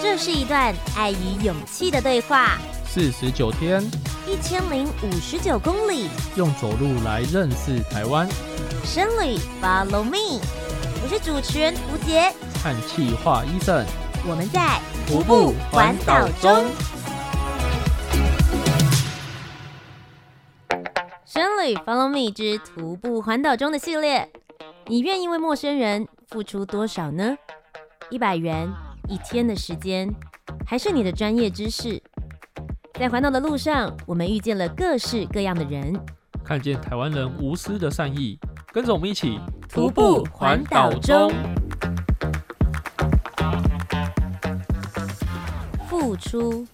这是一段爱与勇气的对话。四十九天，一千零五十九公里，用走路来认识台湾。深旅，Follow me，我是主持人吴洁，和企划 Eason，我们在徒步环岛中。深旅，Follow me 之徒步环岛中的系列，你愿意为陌生人付出多少呢？一百元，一天的时间，还是你的专业知识？在环岛的路上，我们遇见了各式各样的人，看见台湾人无私的善意，跟着我们一起徒步环岛中。付出。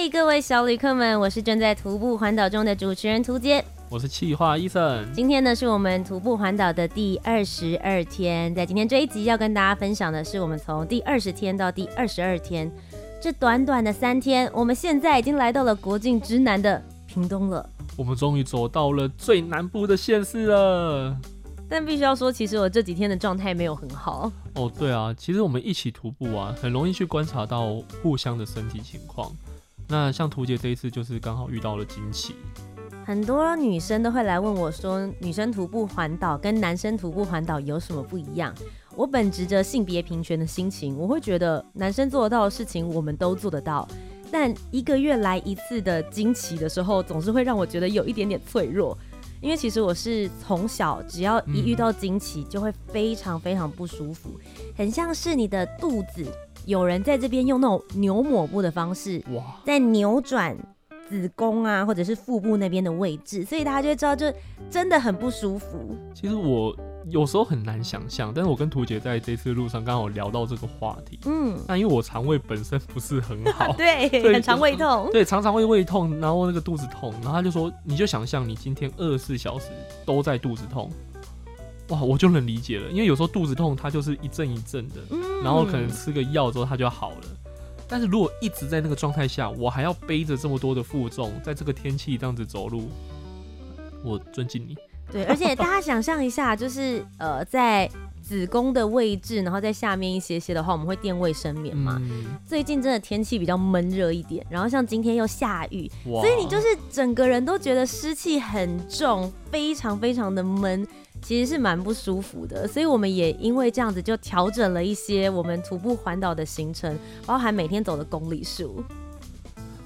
嘿，hey, 各位小旅客们，我是正在徒步环岛中的主持人涂杰。我是企划 Eason，今天呢是我们徒步环岛的第二十二天，在今天这一集要跟大家分享的是我们从第二十天到第二十二天，这短短的三天，我们现在已经来到了国境之南的屏东了。我们终于走到了最南部的县市了。但必须要说，其实我这几天的状态没有很好。哦，对啊，其实我们一起徒步啊，很容易去观察到互相的身体情况。那像图姐这一次就是刚好遇到了惊奇。很多女生都会来问我说，女生徒步环岛跟男生徒步环岛有什么不一样？我本着着性别平权的心情，我会觉得男生做得到的事情，我们都做得到。但一个月来一次的惊奇的时候，总是会让我觉得有一点点脆弱，因为其实我是从小只要一遇到惊奇，就会非常非常不舒服，很像是你的肚子有人在这边用那种牛抹布的方式，哇，在扭转。子宫啊，或者是腹部那边的位置，所以大家就会知道，就真的很不舒服。其实我有时候很难想象，但是我跟图姐在这次路上刚好聊到这个话题。嗯，那因为我肠胃本身不是很好，对，很常胃痛，对，常常会胃痛，然后那个肚子痛，然后他就说，你就想象你今天二十四小时都在肚子痛，哇，我就能理解了，因为有时候肚子痛，它就是一阵一阵的，嗯，然后可能吃个药之后它就好了。但是如果一直在那个状态下，我还要背着这么多的负重，在这个天气这样子走路，我尊敬你。对，而且大家想象一下，就是呃，在子宫的位置，然后在下面一些些的话，我们会垫卫生棉嘛。嗯、最近真的天气比较闷热一点，然后像今天又下雨，所以你就是整个人都觉得湿气很重，非常非常的闷。其实是蛮不舒服的，所以我们也因为这样子就调整了一些我们徒步环岛的行程，包含每天走的公里数。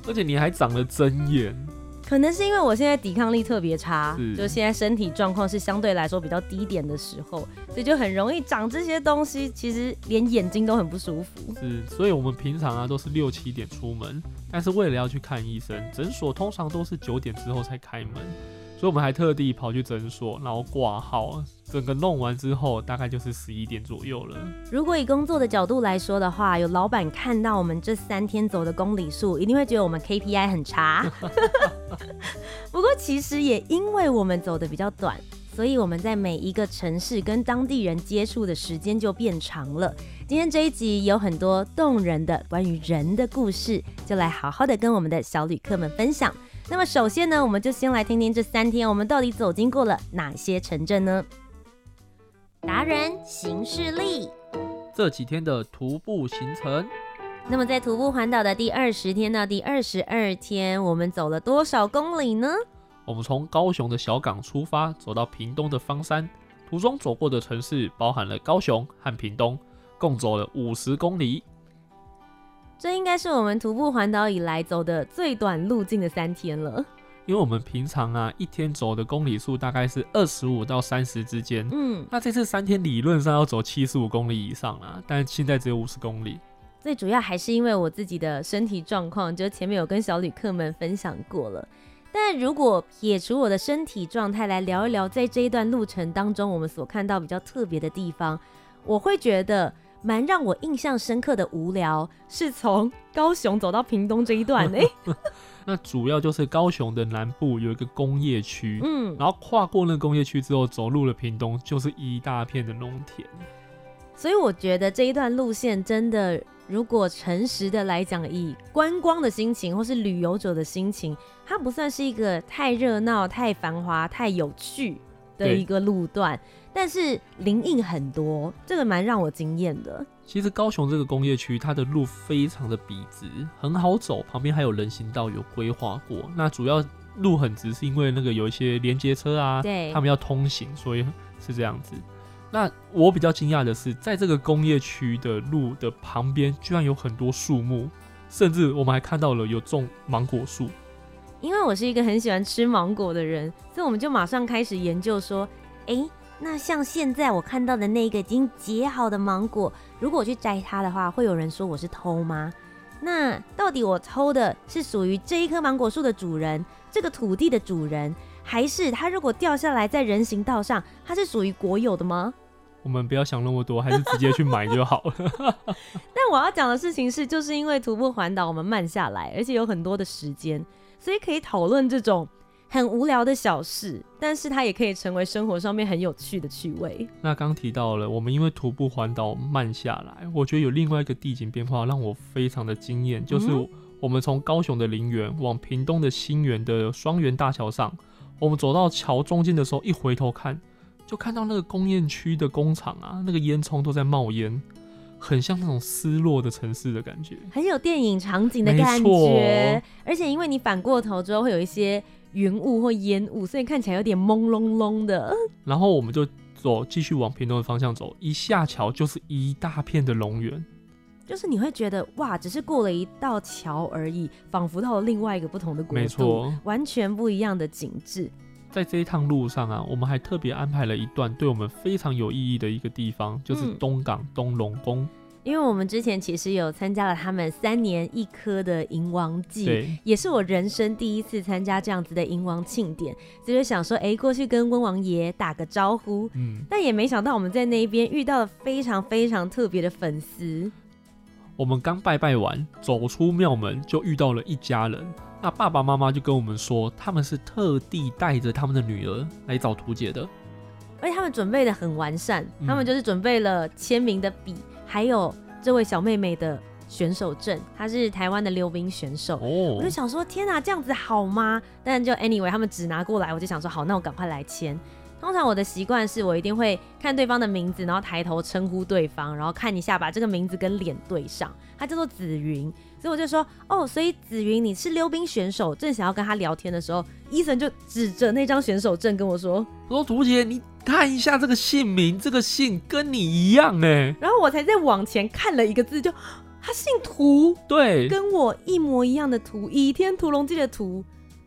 而且你还长了针眼，可能是因为我现在抵抗力特别差，就现在身体状况是相对来说比较低点的时候，所以就很容易长这些东西。其实连眼睛都很不舒服。是，所以我们平常啊都是六七点出门，但是为了要去看医生，诊所通常都是九点之后才开门。所以我们还特地跑去诊所，然后挂号，整个弄完之后，大概就是十一点左右了。如果以工作的角度来说的话，有老板看到我们这三天走的公里数，一定会觉得我们 KPI 很差。不过其实也因为我们走的比较短，所以我们在每一个城市跟当地人接触的时间就变长了。今天这一集有很多动人的关于人的故事，就来好好的跟我们的小旅客们分享。那么首先呢，我们就先来听听这三天我们到底走经过了哪些城镇呢？达人行事历，这几天的徒步行程。那么在徒步环岛的第二十天到第二十二天，我们走了多少公里呢？我们从高雄的小港出发，走到屏东的方山，途中走过的城市包含了高雄和屏东，共走了五十公里。这应该是我们徒步环岛以来走的最短路径的三天了。因为我们平常啊一天走的公里数大概是二十五到三十之间，嗯，那这次三天理论上要走七十五公里以上啦，但现在只有五十公里。最主要还是因为我自己的身体状况，就前面有跟小旅客们分享过了。但如果撇除我的身体状态来聊一聊，在这一段路程当中，我们所看到比较特别的地方，我会觉得。蛮让我印象深刻的无聊，是从高雄走到屏东这一段呢、欸。那主要就是高雄的南部有一个工业区，嗯，然后跨过那个工业区之后，走入了屏东，就是一大片的农田。所以我觉得这一段路线真的如果诚实的来讲，以观光的心情或是旅游者的心情，它不算是一个太热闹、太繁华、太有趣的一个路段，但是林荫很多，这个蛮让我惊艳的。其实高雄这个工业区，它的路非常的笔直，很好走，旁边还有人行道有规划过。那主要路很直，是因为那个有一些连接车啊，对，他们要通行，所以是这样子。那我比较惊讶的是，在这个工业区的路的旁边，居然有很多树木，甚至我们还看到了有种芒果树。因为我是一个很喜欢吃芒果的人，所以我们就马上开始研究说，哎、欸，那像现在我看到的那个已经结好的芒果，如果我去摘它的话，会有人说我是偷吗？那到底我偷的是属于这一棵芒果树的主人，这个土地的主人，还是它如果掉下来在人行道上，它是属于国有的吗？我们不要想那么多，还是直接去买就好了。但我要讲的事情是，就是因为徒步环岛，我们慢下来，而且有很多的时间，所以可以讨论这种很无聊的小事，但是它也可以成为生活上面很有趣的趣味。那刚提到了，我们因为徒步环岛慢下来，我觉得有另外一个地景变化让我非常的惊艳，就是我们从高雄的林园往屏东的新园的双园大桥上，我们走到桥中间的时候，一回头看。就看到那个工业区的工厂啊，那个烟囱都在冒烟，很像那种失落的城市的感觉，很有电影场景的感觉。而且因为你反过头之后会有一些云雾或烟雾，所以看起来有点朦胧胧的。然后我们就走，继续往屏东的方向走，一下桥就是一大片的�龙园，就是你会觉得哇，只是过了一道桥而已，仿佛到了另外一个不同的国度，没错，完全不一样的景致。在这一趟路上啊，我们还特别安排了一段对我们非常有意义的一个地方，就是东港东龙宫。因为我们之前其实有参加了他们三年一科的迎王祭，也是我人生第一次参加这样子的迎王庆典，所以就想说，哎、欸，过去跟温王爷打个招呼。嗯，但也没想到我们在那边遇到了非常非常特别的粉丝。我们刚拜拜完，走出庙门就遇到了一家人。那爸爸妈妈就跟我们说，他们是特地带着他们的女儿来找图姐的，而且他们准备的很完善，他们就是准备了签名的笔，还有这位小妹妹的选手证，她是台湾的溜冰选手。我就想说，天哪，这样子好吗？但就 anyway，他们只拿过来，我就想说，好，那我赶快来签。通常我的习惯是我一定会看对方的名字，然后抬头称呼对方，然后看一下把这个名字跟脸对上。他叫做紫云。所以我就说哦，所以紫云你是溜冰选手。正想要跟他聊天的时候，伊森就指着那张选手证跟我说：“说图姐，你看一下这个姓名，这个姓跟你一样哎。”然后我才再往前看了一个字，就他姓屠，对，跟我一模一样的屠，倚天屠龙记的屠。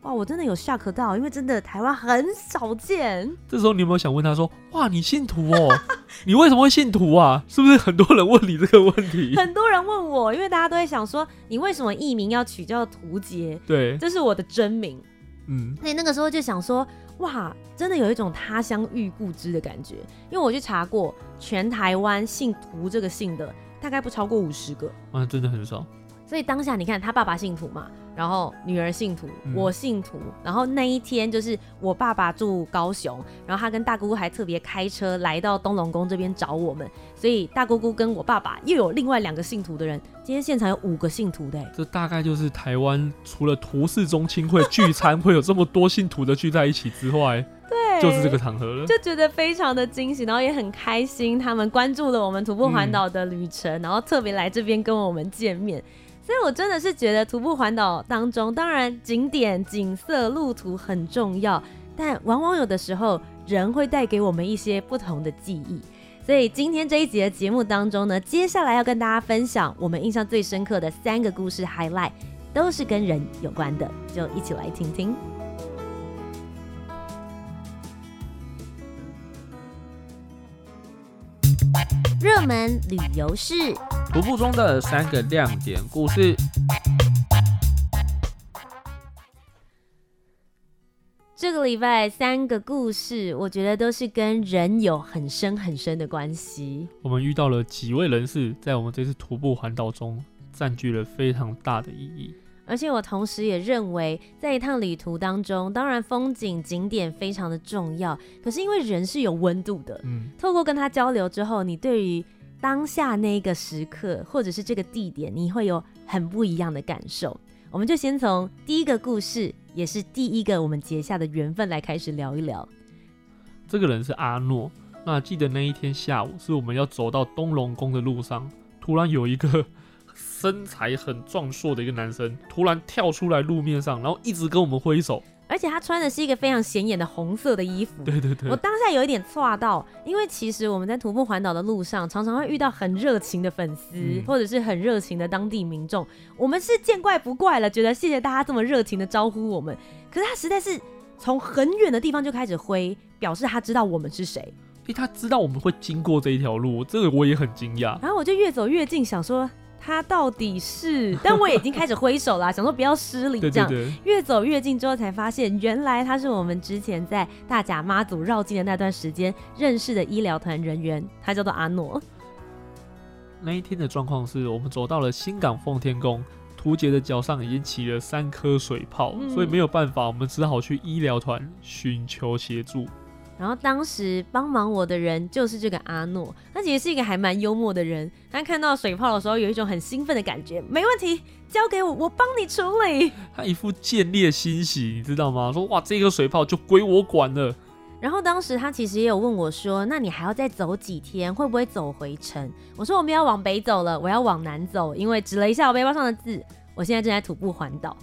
哇，我真的有 shock 到，因为真的台湾很少见。这时候你有没有想问他说：“哇，你姓涂哦？你为什么会姓涂啊？是不是很多人问你这个问题？”很多人问我，因为大家都会想说：“你为什么艺名要取叫涂杰？”对，这是我的真名。嗯，所以那个时候就想说：“哇，真的有一种他乡遇故知的感觉。”因为我去查过，全台湾姓涂这个姓的大概不超过五十个。啊，真的很少。所以当下你看，他爸爸姓涂嘛。然后女儿信徒，我信徒。嗯、然后那一天就是我爸爸住高雄，然后他跟大姑姑还特别开车来到东龙宫这边找我们，所以大姑姑跟我爸爸又有另外两个信徒的人。今天现场有五个信徒的，这大概就是台湾除了图示中亲会聚餐会有这么多信徒的聚在一起之外，对，就是这个场合了，就觉得非常的惊喜，然后也很开心，他们关注了我们徒步环岛的旅程，嗯、然后特别来这边跟我们见面。所以，我真的是觉得徒步环岛当中，当然景点、景色、路途很重要，但往往有的时候，人会带给我们一些不同的记忆。所以，今天这一集的节目当中呢，接下来要跟大家分享我们印象最深刻的三个故事 highlight，都是跟人有关的，就一起来听听。热门旅游事，徒步中的三个亮点故事。这个礼拜三个故事，我觉得都是跟人有很深很深的关系。我们遇到了几位人士，在我们这次徒步环岛中占据了非常大的意义。而且我同时也认为，在一趟旅途当中，当然风景景点非常的重要，可是因为人是有温度的，嗯，透过跟他交流之后，你对于当下那个时刻，或者是这个地点，你会有很不一样的感受。我们就先从第一个故事，也是第一个我们结下的缘分来开始聊一聊。这个人是阿诺。那记得那一天下午，是我们要走到东龙宫的路上，突然有一个身材很壮硕的一个男生，突然跳出来路面上，然后一直跟我们挥手。而且他穿的是一个非常显眼的红色的衣服。对对对，我当下有一点错到，因为其实我们在徒步环岛的路上，常常会遇到很热情的粉丝，嗯、或者是很热情的当地民众。我们是见怪不怪了，觉得谢谢大家这么热情的招呼我们。可是他实在是从很远的地方就开始挥，表示他知道我们是谁。因为，他知道我们会经过这一条路，这个我也很惊讶。然后我就越走越近，想说。他到底是？但我已经开始挥手啦，想说不要失礼。这样，对对对，越走越近之后，才发现原来他是我们之前在大甲妈祖绕境的那段时间认识的医疗团人员，他叫做阿诺。那一天的状况是我们走到了新港奉天宫，图杰的脚上已经起了三颗水泡，嗯、所以没有办法，我们只好去医疗团寻求协助。然后当时帮忙我的人就是这个阿诺，他其实是一个还蛮幽默的人。他看到水泡的时候，有一种很兴奋的感觉。没问题，交给我，我帮你处理。他一副见猎欣喜，你知道吗？说哇，这个水泡就归我管了。然后当时他其实也有问我说，那你还要再走几天？会不会走回城？我说我们要往北走了，我要往南走，因为指了一下我背包上的字，我现在正在徒步环岛。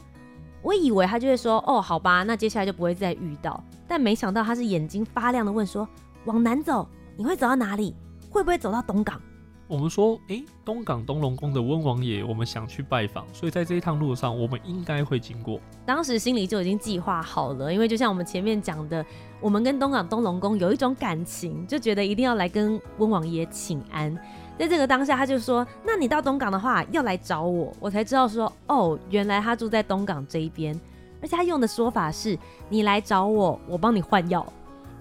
我以为他就会说，哦，好吧，那接下来就不会再遇到。但没想到他是眼睛发亮的问说：“往南走，你会走到哪里？会不会走到东港？”我们说：“诶、欸，东港东龙宫的温王爷，我们想去拜访，所以在这一趟路上，我们应该会经过。”当时心里就已经计划好了，因为就像我们前面讲的，我们跟东港东龙宫有一种感情，就觉得一定要来跟温王爷请安。在这个当下，他就说：“那你到东港的话，要来找我。”我才知道说：“哦，原来他住在东港这一边。”而且他用的说法是：“你来找我，我帮你换药。”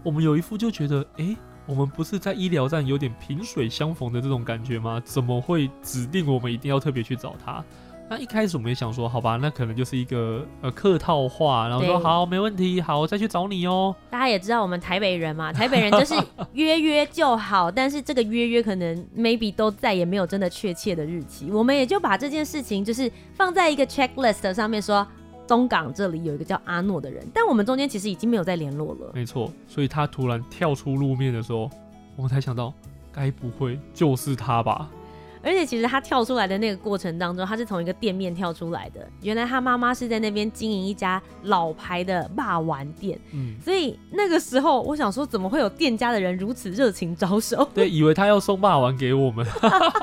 我们有一副就觉得，哎、欸，我们不是在医疗站有点萍水相逢的这种感觉吗？怎么会指定我们一定要特别去找他？那一开始我们也想说，好吧，那可能就是一个呃客套话，然后说好，没问题，好，我再去找你哦。大家也知道我们台北人嘛，台北人就是 约约就好，但是这个约约可能 maybe 都再也没有真的确切的日期，我们也就把这件事情就是放在一个 checklist 上面说，东港这里有一个叫阿诺的人，但我们中间其实已经没有再联络了。没错，所以他突然跳出路面的时候，我们才想到，该不会就是他吧？而且其实他跳出来的那个过程当中，他是从一个店面跳出来的。原来他妈妈是在那边经营一家老牌的霸丸店，嗯，所以那个时候我想说，怎么会有店家的人如此热情招手？对，以为他要送霸丸给我们。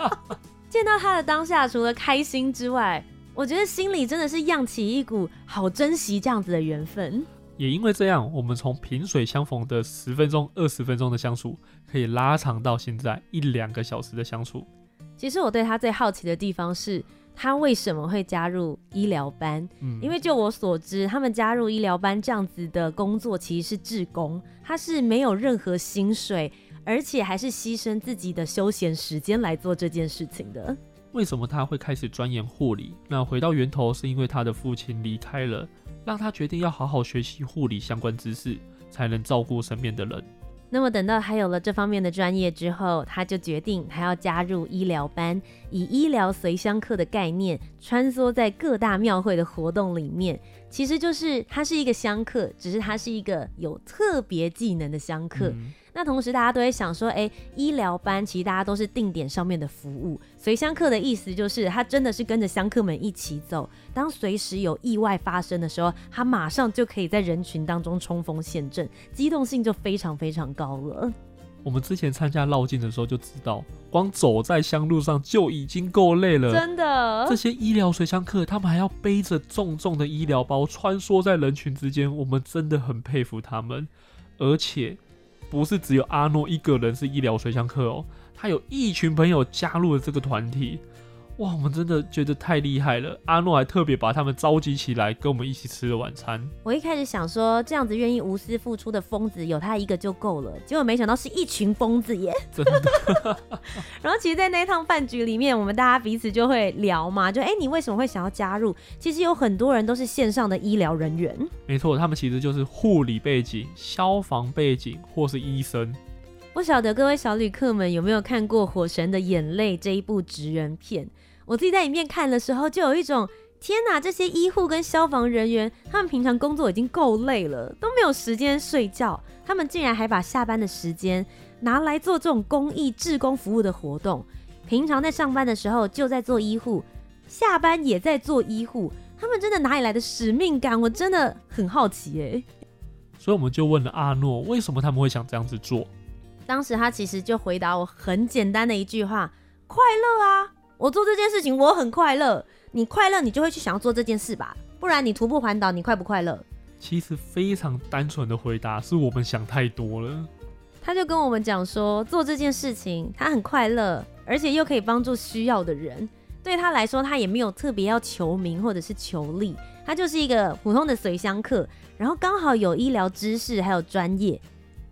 见到他的当下，除了开心之外，我觉得心里真的是漾起一股好珍惜这样子的缘分。也因为这样，我们从萍水相逢的十分钟、二十分钟的相处，可以拉长到现在一两个小时的相处。其实我对他最好奇的地方是，他为什么会加入医疗班？嗯，因为就我所知，他们加入医疗班这样子的工作其实是志工，他是没有任何薪水，而且还是牺牲自己的休闲时间来做这件事情的。为什么他会开始钻研护理？那回到源头，是因为他的父亲离开了，让他决定要好好学习护理相关知识，才能照顾身边的人。那么等到他有了这方面的专业之后，他就决定他要加入医疗班，以医疗随香客的概念穿梭在各大庙会的活动里面。其实就是他是一个香客，只是他是一个有特别技能的香客。嗯那同时，大家都会想说，哎、欸，医疗班其实大家都是定点上面的服务，随乡客的意思就是他真的是跟着乡客们一起走，当随时有意外发生的时候，他马上就可以在人群当中冲锋陷阵，机动性就非常非常高了。我们之前参加绕境的时候就知道，光走在乡路上就已经够累了，真的。这些医疗随乡客，他们还要背着重重的医疗包穿梭在人群之间，我们真的很佩服他们，而且。不是只有阿诺一个人是医疗水箱客哦，他有一群朋友加入了这个团体。哇，我们真的觉得太厉害了！阿诺还特别把他们召集起来，跟我们一起吃了晚餐。我一开始想说，这样子愿意无私付出的疯子有他一个就够了，结果没想到是一群疯子耶！真的。然后，其实，在那一趟饭局里面，我们大家彼此就会聊嘛，就哎、欸，你为什么会想要加入？其实有很多人都是线上的医疗人员。没错，他们其实就是护理背景、消防背景或是医生。不晓得各位小旅客们有没有看过《火神的眼泪》这一部职人片？我自己在里面看的时候，就有一种天哪！这些医护跟消防人员，他们平常工作已经够累了，都没有时间睡觉，他们竟然还把下班的时间拿来做这种公益、志工服务的活动。平常在上班的时候就在做医护，下班也在做医护，他们真的哪里来的使命感？我真的很好奇哎。所以我们就问了阿诺，为什么他们会想这样子做？当时他其实就回答我很简单的一句话：快乐啊！我做这件事情我很快乐。你快乐，你就会去想要做这件事吧？不然你徒步环岛，你快不快乐？其实非常单纯的回答，是我们想太多了。他就跟我们讲说，做这件事情他很快乐，而且又可以帮助需要的人。对他来说，他也没有特别要求名或者是求利，他就是一个普通的随乡客，然后刚好有医疗知识还有专业。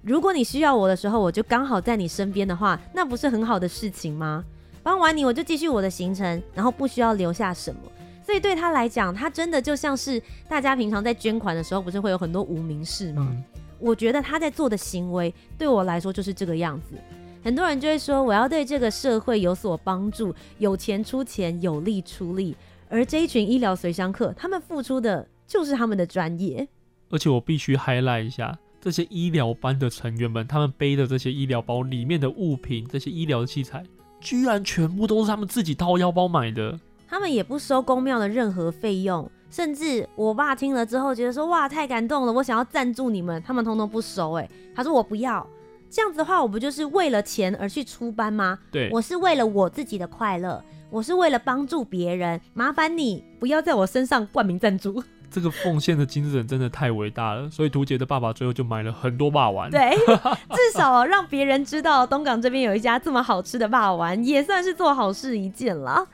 如果你需要我的时候，我就刚好在你身边的话，那不是很好的事情吗？帮完你，我就继续我的行程，然后不需要留下什么。所以对他来讲，他真的就像是大家平常在捐款的时候，不是会有很多无名氏吗？嗯。我觉得他在做的行为，对我来说就是这个样子。很多人就会说，我要对这个社会有所帮助，有钱出钱，有力出力。而这一群医疗随乡客，他们付出的就是他们的专业。而且我必须 highlight 一下。这些医疗班的成员们，他们背的这些医疗包里面的物品，这些医疗器材，居然全部都是他们自己掏腰包买的。他们也不收公庙的任何费用，甚至我爸听了之后觉得说：“哇，太感动了，我想要赞助你们。”他们通通不收，哎，他说我不要。这样子的话，我不就是为了钱而去出班吗？对，我是为了我自己的快乐，我是为了帮助别人。麻烦你不要在我身上冠名赞助。这个奉献的精神真的太伟大了，所以图杰的爸爸最后就买了很多霸丸。对，至少让别人知道东港这边有一家这么好吃的霸丸，也算是做好事一件了。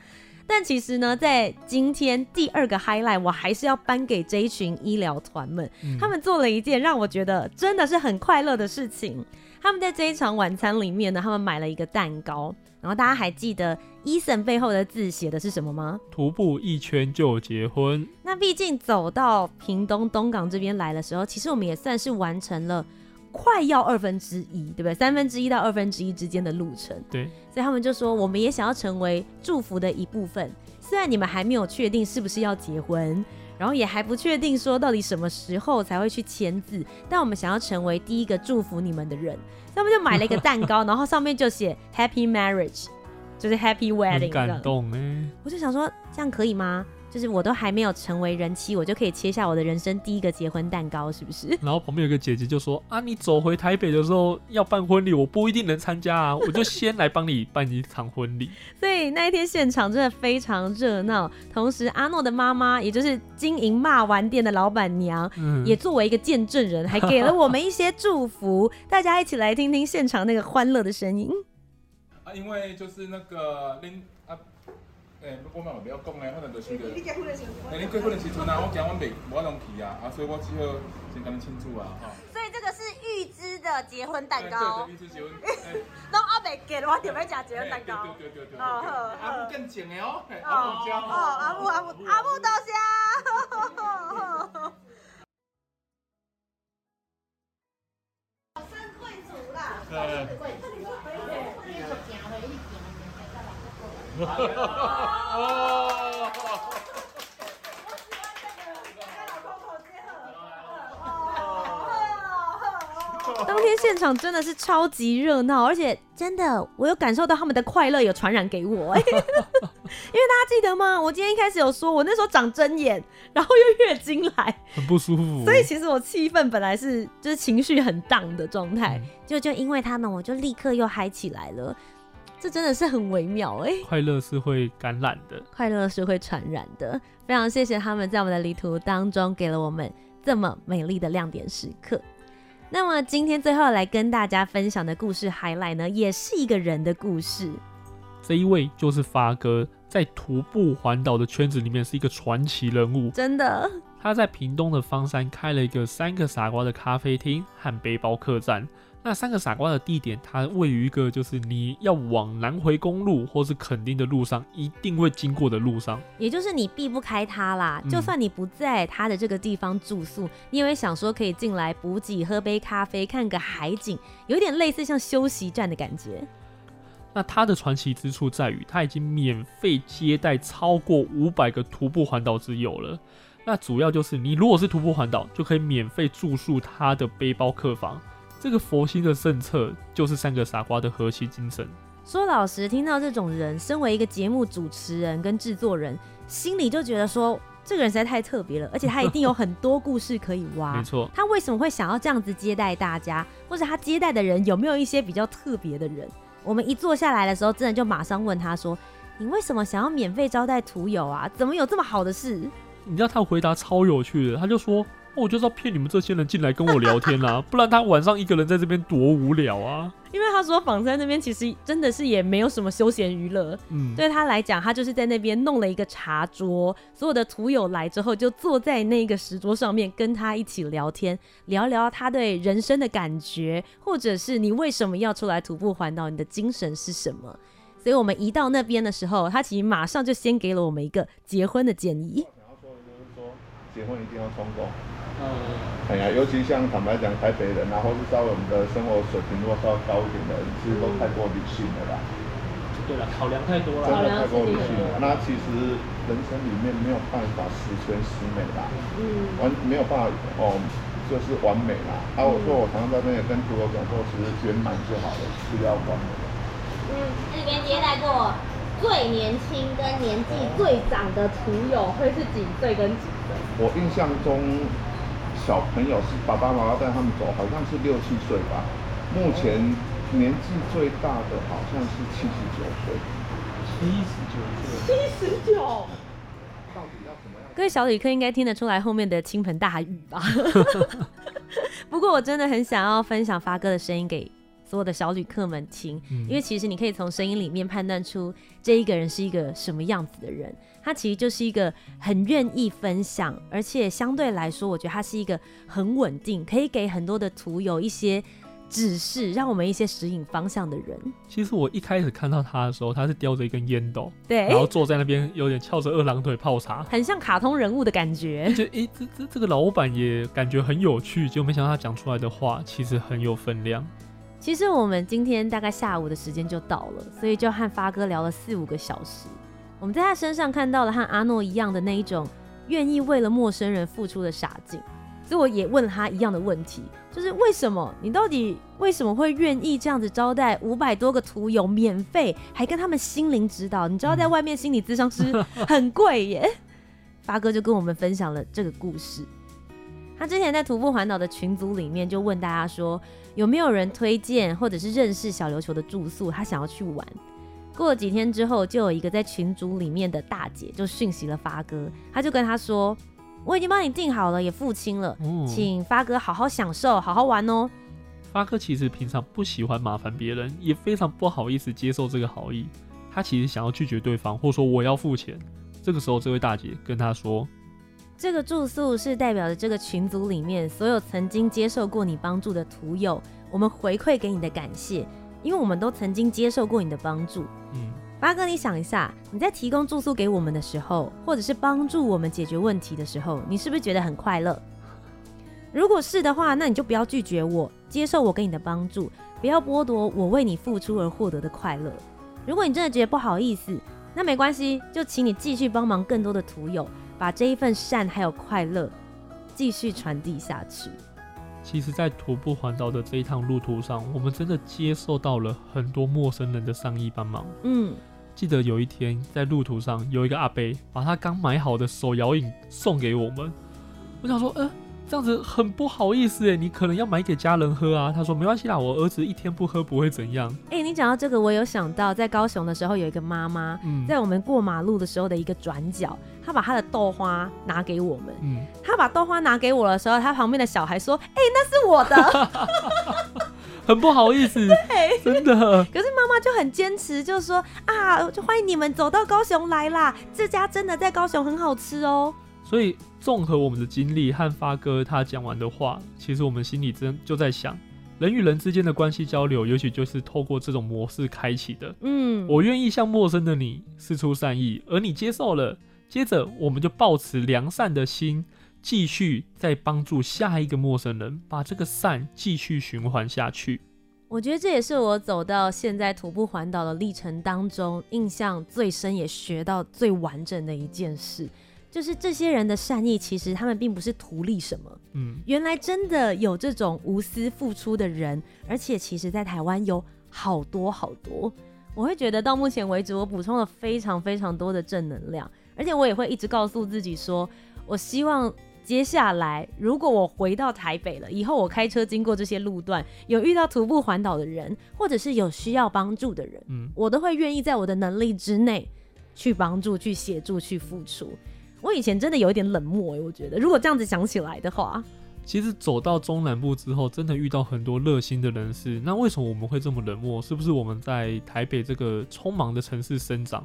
但其实呢，在今天第二个 highlight，我还是要颁给这一群医疗团们，嗯，他们做了一件让我觉得真的是很快乐的事情。他们在这一场晚餐里面呢，他们买了一个蛋糕，然后大家还记得 Eason 背后的字写的是什么吗？徒步一圈就结婚。那毕竟走到屏东东港这边来的时候，其实我们也算是完成了快要二分之一，对不对？三分之一到二分之一之间的路程。对，所以他们就说，我们也想要成为祝福的一部分。虽然你们还没有确定是不是要结婚。然后也还不确定说到底什么时候才会去签字，但我们想要成为第一个祝福你们的人，他们就买了一个蛋糕，然后上面就写 Happy Marriage，就是 Happy Wedding。很感动哎，我就想说这样可以吗？就是我都还没有成为人妻，我就可以切下我的人生第一个结婚蛋糕，是不是？然后旁边有个姐姐就说：“啊，你走回台北的时候要办婚礼，我不一定能参加啊，我就先来帮你办一场婚礼。”所以那一天现场真的非常热闹。同时，阿诺的妈妈，也就是经营骂丸店的老板娘，嗯，也作为一个见证人，还给了我们一些祝福。大家一起来听听现场那个欢乐的声音。啊，因为就是那个诶、欸，我嘛袂要讲咧，反正就是个。你结婚的时阵。诶，你结婚的时阵啊，我惊阮袂无法通去啊，啊，所以我只好先跟你庆祝啊，哈。所以这个是预知的结婚蛋糕。对，预知结婚。拢还袂结，我就要食结婚蛋糕。对对对对。哦好。阿母更正的哦。哦哦，阿母阿母阿母多谢。生贵族啦。对。当天现场真的是超级热闹，而且真的，我有感受到他们的快乐有传染给我。因为大家记得吗？我今天一开始有说，我那时候长针眼，然后又月经来，很不舒服。所以其实我气氛本来是就是情绪很荡的状态，就就因为他们，我就立刻又嗨起来了。这真的是很微妙哎、欸，快乐是会感染的，快乐是会传染的。非常谢谢他们在我们的旅途当中给了我们这么美丽的亮点时刻。那么今天最后来跟大家分享的故事 highlight 呢，也是一个人的故事。这一位就是发哥，在徒步环岛的圈子里面是一个传奇人物，真的。他在屏东的方山开了一个三个傻瓜的咖啡厅和背包客栈。那三个傻瓜的地点，它位于一个就是你要往南回公路或是垦丁的路上，一定会经过的路上，也就是你避不开它啦。就算你不在它的这个地方住宿，嗯、你也会想说可以进来补给、喝杯咖啡、看个海景，有点类似像休息站的感觉。那它的传奇之处在于，它已经免费接待超过五百个徒步环岛之友了。那主要就是你如果是徒步环岛，就可以免费住宿它的背包客房。这个佛心的政策就是三个傻瓜的核心精神。说老实，听到这种人，身为一个节目主持人跟制作人，心里就觉得说，这个人实在太特别了，而且他一定有很多故事可以挖。没错，他为什么会想要这样子接待大家，或者他接待的人有没有一些比较特别的人？我们一坐下来的时候，真的就马上问他说：“你为什么想要免费招待徒友啊？怎么有这么好的事？”你知道他回答超有趣的，他就说。我就是要骗你们这些人进来跟我聊天啦、啊，不然他晚上一个人在这边多无聊啊！因为他说仿山那边其实真的是也没有什么休闲娱乐，嗯，对他来讲，他就是在那边弄了一个茶桌，所有的徒友来之后就坐在那个石桌上面跟他一起聊天，聊聊他对人生的感觉，或者是你为什么要出来徒步环岛，你的精神是什么？所以我们一到那边的时候，他其实马上就先给了我们一个结婚的建议。结婚一定要冲动。嗯，哎呀，尤其像坦白讲，台北人，然后是稍微我们的生活水平如果稍微高一点的人，其实都太过理性了啦。对了，考量太多了，真的太过理性了。那其实人生里面没有办法十全十美啦，嗯，完没有办法哦，就是完美啦。啊，我说我常常在那边跟图友讲说，其实圆满就好了，不要完美。嗯，这边接待过最年轻跟年纪最长的徒友会是几岁跟几岁？我印象中。小朋友是爸爸妈妈带他们走，好像是六七岁吧。目前年纪最大的好像是七十九岁。七十九岁。七十九。到底要怎么样？各位小旅客应该听得出来后面的倾盆大雨吧？不过我真的很想要分享发哥的声音给所有的小旅客们听，因为其实你可以从声音里面判断出这一个人是一个什么样子的人。他其实就是一个很愿意分享，而且相对来说，我觉得他是一个很稳定，可以给很多的图友一些指示，让我们一些指引方向的人。其实我一开始看到他的时候，他是叼着一根烟斗，对，然后坐在那边，有点翘着二郎腿泡茶，很像卡通人物的感觉。觉得哎，这这这个老板也感觉很有趣，结果没想到他讲出来的话其实很有分量。其实我们今天大概下午的时间就到了，所以就和发哥聊了四五个小时。我们在他身上看到了和阿诺一样的那一种愿意为了陌生人付出的傻劲，所以我也问了他一样的问题，就是为什么你到底为什么会愿意这样子招待五百多个徒友免费，还跟他们心灵指导？你知道在外面心理咨商师很贵耶。发哥就跟我们分享了这个故事。他之前在徒步环岛的群组里面就问大家说，有没有人推荐或者是认识小琉球的住宿，他想要去玩。过了几天之后，就有一个在群组里面的大姐就讯息了发哥，他就跟他说：“我已经帮你订好了，也付清了，嗯、请发哥好好享受，好好玩哦。”发哥其实平常不喜欢麻烦别人，也非常不好意思接受这个好意。他其实想要拒绝对方，或者说我要付钱。这个时候，这位大姐跟他说：“这个住宿是代表着这个群组里面所有曾经接受过你帮助的徒友，我们回馈给你的感谢。”因为我们都曾经接受过你的帮助，嗯，八哥，你想一下，你在提供住宿给我们的时候，或者是帮助我们解决问题的时候，你是不是觉得很快乐？如果是的话，那你就不要拒绝我，接受我给你的帮助，不要剥夺我为你付出而获得的快乐。如果你真的觉得不好意思，那没关系，就请你继续帮忙更多的徒友，把这一份善还有快乐继续传递下去。其实，在徒步环岛的这一趟路途上，我们真的接受到了很多陌生人的善意帮忙。嗯，记得有一天在路途上，有一个阿伯把他刚买好的手摇椅送给我们。我想说，呃。这样子很不好意思哎，你可能要买给家人喝啊。他说没关系啦，我儿子一天不喝不会怎样。哎、欸，你讲到这个，我有想到在高雄的时候，有一个妈妈，嗯、在我们过马路的时候的一个转角，她把她的豆花拿给我们。嗯，她把豆花拿给我的时候，她旁边的小孩说：“哎、欸，那是我的。”很不好意思，对，真的。可是妈妈就很坚持，就是说啊，就欢迎你们走到高雄来啦，这家真的在高雄很好吃哦。所以，综合我们的经历和发哥他讲完的话，其实我们心里真就在想，人与人之间的关系交流，也许就是透过这种模式开启的。嗯，我愿意向陌生的你施出善意，而你接受了，接着我们就抱持良善的心，继续再帮助下一个陌生人，把这个善继续循环下去。我觉得这也是我走到现在徒步环岛的历程当中，印象最深，也学到最完整的一件事。就是这些人的善意，其实他们并不是图利什么。嗯，原来真的有这种无私付出的人，而且其实，在台湾有好多好多。我会觉得到目前为止，我补充了非常非常多的正能量，而且我也会一直告诉自己说，我希望接下来如果我回到台北了，以后我开车经过这些路段，有遇到徒步环岛的人，或者是有需要帮助的人，嗯，我都会愿意在我的能力之内去帮助、去协助、去付出。我以前真的有一点冷漠欸，我觉得如果这样子想起来的话，其实走到中南部之后，真的遇到很多热心的人士。那为什么我们会这么冷漠？是不是我们在台北这个匆忙的城市生长，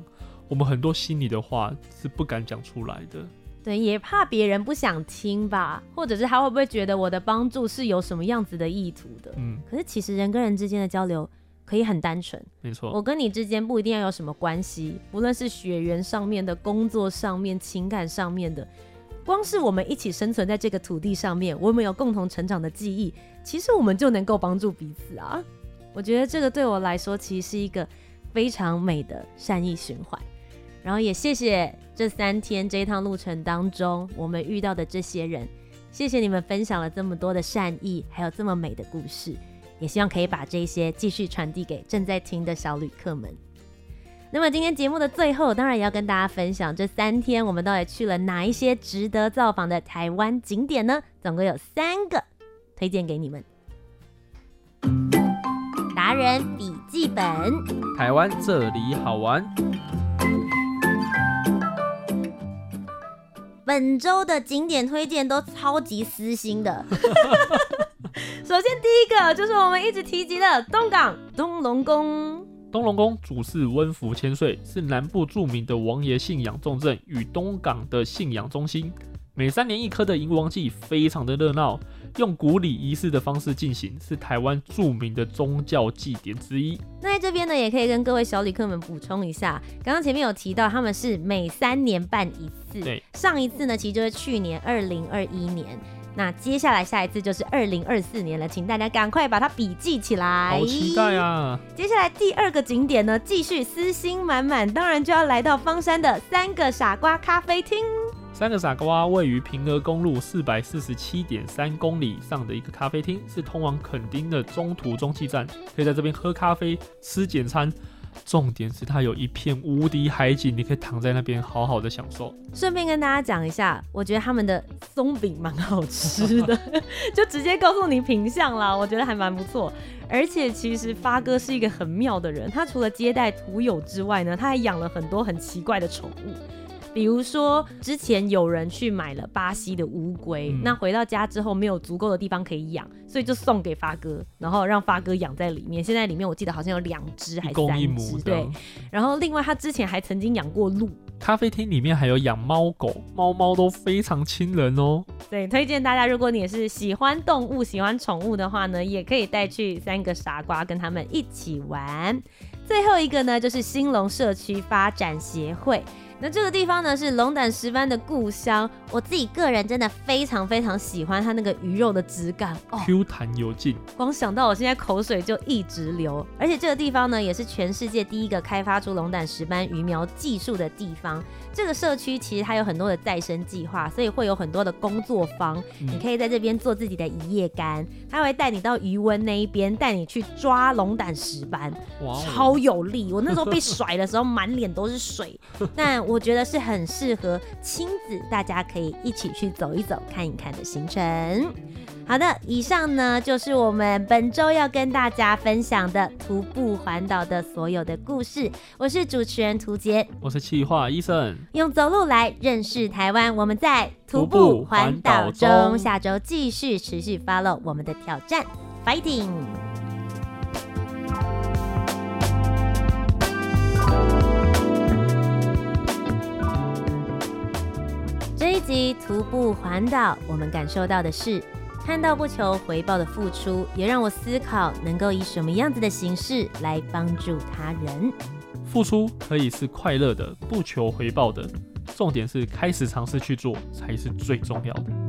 我们很多心里的话是不敢讲出来的？对，也怕别人不想听吧，或者是他会不会觉得我的帮助是有什么样子的意图的？嗯，可是其实人跟人之间的交流。可以很单纯，没错。我跟你之间不一定要有什么关系，不论是血缘上面的、工作上面、情感上面的，光是我们一起生存在这个土地上面，我们有共同成长的记忆，其实我们就能够帮助彼此啊。我觉得这个对我来说，其实是一个非常美的善意循环。然后也谢谢这三天这一趟路程当中我们遇到的这些人，谢谢你们分享了这么多的善意，还有这么美的故事。也希望可以把这些继续传递给正在听的小旅客们。那么今天节目的最后，当然也要跟大家分享这三天我们到底去了哪一些值得造访的台湾景点呢？总共有三个推荐给你们。达人笔记本，台湾这里好玩。本周的景点推荐都超级私心的。首先，第一个就是我们一直提及的东港东龙宫。东龙宫主祀温福千岁，是南部著名的王爷信仰重镇与东港的信仰中心。每三年一科的迎王祭非常的热闹，用古礼仪式的方式进行，是台湾著名的宗教祭典之一。那在这边呢，也可以跟各位小旅客们补充一下，刚刚前面有提到他们是每三年办一次，对，上一次呢其实就是去年二零二一年。那接下来下一次就是二零二四年了，请大家赶快把它笔记起来。好期待啊！接下来第二个景点呢，继续私心满满，当然就要来到方山的三个傻瓜咖啡厅。三个傻瓜位于屏鹅公路四百四十七点三公里上的一个咖啡厅，是通往垦丁的中途中继站，可以在这边喝咖啡、吃简餐。重点是它有一片无敌海景，你可以躺在那边好好的享受。顺便跟大家讲一下，我觉得他们的松饼蛮好吃的，就直接告诉你品相啦，我觉得还蛮不错。而且其实发哥是一个很妙的人，他除了接待徒友之外呢，他还养了很多很奇怪的宠物。比如说，之前有人去买了巴西的乌龟，嗯，那回到家之后没有足够的地方可以养，所以就送给发哥，然后让发哥养在里面。现在里面我记得好像有两只还是三只，对。然后另外他之前还曾经养过鹿。咖啡厅里面还有养猫狗，猫猫都非常亲人哦。对，推荐大家，如果你也是喜欢动物、喜欢宠物的话呢，也可以带去三个傻瓜跟他们一起玩。最后一个呢，就是兴隆社区发展协会。那这个地方呢，是龙胆石斑的故乡，我自己个人真的非常非常喜欢它那个鱼肉的质感，Q 弹有劲。光想到我现在口水就一直流。而且这个地方呢，也是全世界第一个开发出龙胆石斑鱼苗技术的地方。这个社区其实它有很多的再生计划，所以会有很多的工作坊，嗯、你可以在这边做自己的一夜干。他会带你到余温那一边，带你去抓龙胆石斑，超有力。我那时候被甩的时候，满脸都是水。但我觉得是很适合亲子，大家可以一起去走一走、看一看的行程。好的，以上呢就是我们本周要跟大家分享的徒步环岛的所有的故事。我是主持人涂杰，我是企划医生，用走路来认识台湾。我们在徒步环岛中，下周继续持续 follow 我们的挑战，fighting！这一集徒步环岛，我们感受到的是。看到不求回报的付出，也让我思考能够以什么样子的形式来帮助他人。付出可以是快乐的，不求回报的，重点是开始尝试去做才是最重要的。